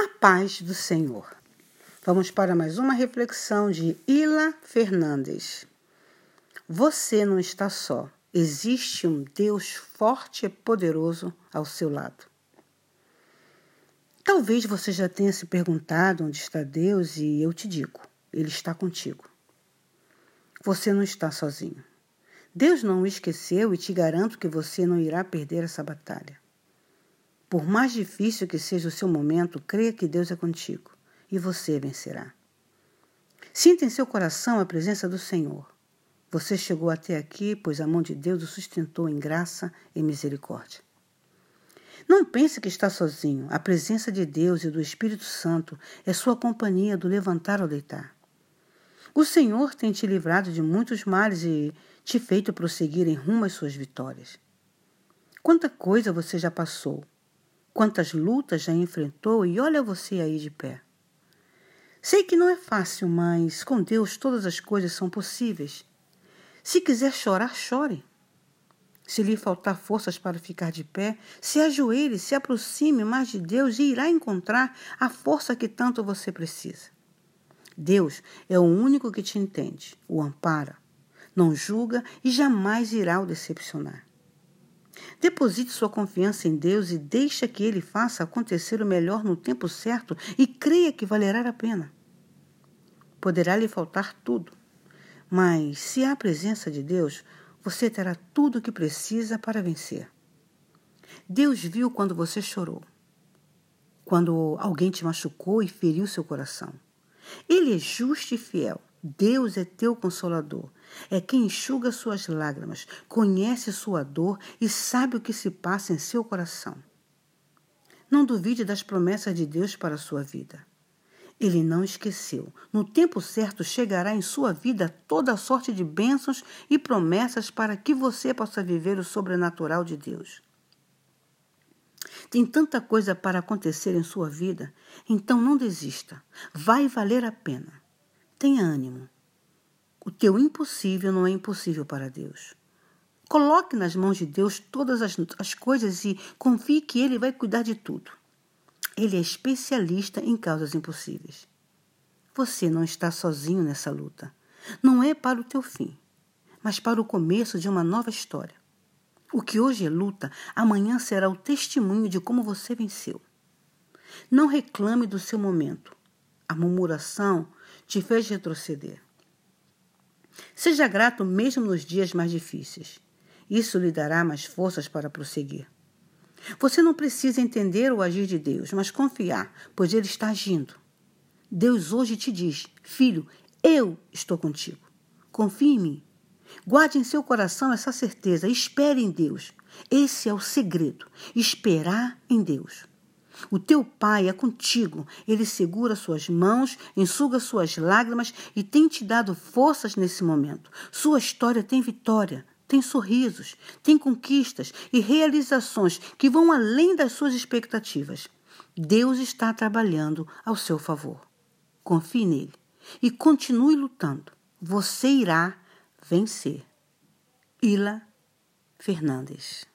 A paz do Senhor. Vamos para mais uma reflexão de Ila Fernandes. Você não está só. Existe um Deus forte e poderoso ao seu lado. Talvez você já tenha se perguntado onde está Deus e eu te digo, Ele está contigo. Você não está sozinho. Deus não o esqueceu e te garanto que você não irá perder essa batalha. Por mais difícil que seja o seu momento, creia que Deus é contigo e você vencerá. Sinta em seu coração a presença do Senhor. Você chegou até aqui, pois a mão de Deus o sustentou em graça e misericórdia. Não pense que está sozinho. A presença de Deus e do Espírito Santo é sua companhia do levantar ao deitar. O Senhor tem te livrado de muitos males e te feito prosseguir em rumo às suas vitórias. Quanta coisa você já passou, quantas lutas já enfrentou e olha você aí de pé. Sei que não é fácil, mas com Deus todas as coisas são possíveis. Se quiser chorar, chore. Se lhe faltar forças para ficar de pé, se ajoelhe, se aproxime mais de Deus e irá encontrar a força que tanto você precisa. Deus é o único que te entende, o ampara, não julga e jamais irá o decepcionar. Deposite sua confiança em Deus e deixa que Ele faça acontecer o melhor no tempo certo e creia que valerá a pena. Poderá lhe faltar tudo, mas se há a presença de Deus, você terá tudo o que precisa para vencer. Deus viu quando você chorou, quando alguém te machucou e feriu seu coração. Ele é justo e fiel. Deus é teu consolador. É quem enxuga suas lágrimas, conhece sua dor e sabe o que se passa em seu coração. Não duvide das promessas de Deus para a sua vida. Ele não esqueceu. No tempo certo chegará em sua vida toda sorte de bênçãos e promessas para que você possa viver o sobrenatural de Deus. Tem tanta coisa para acontecer em sua vida, então não desista. Vai valer a pena. Tenha ânimo. O teu impossível não é impossível para Deus. Coloque nas mãos de Deus todas as, as coisas e confie que Ele vai cuidar de tudo. Ele é especialista em causas impossíveis. Você não está sozinho nessa luta. Não é para o teu fim, mas para o começo de uma nova história. O que hoje é luta, amanhã será o testemunho de como você venceu. Não reclame do seu momento. A murmuração te fez retroceder. Seja grato mesmo nos dias mais difíceis. Isso lhe dará mais forças para prosseguir. Você não precisa entender o agir de Deus, mas confiar, pois Ele está agindo. Deus hoje te diz: Filho, eu estou contigo. Confie em mim. Guarde em seu coração essa certeza. Espere em Deus. Esse é o segredo. Esperar em Deus. O teu pai é contigo. Ele segura suas mãos, enxuga suas lágrimas e tem te dado forças nesse momento. Sua história tem vitória, tem sorrisos, tem conquistas e realizações que vão além das suas expectativas. Deus está trabalhando ao seu favor. Confie nele e continue lutando. Você irá vencer. Ila Fernandes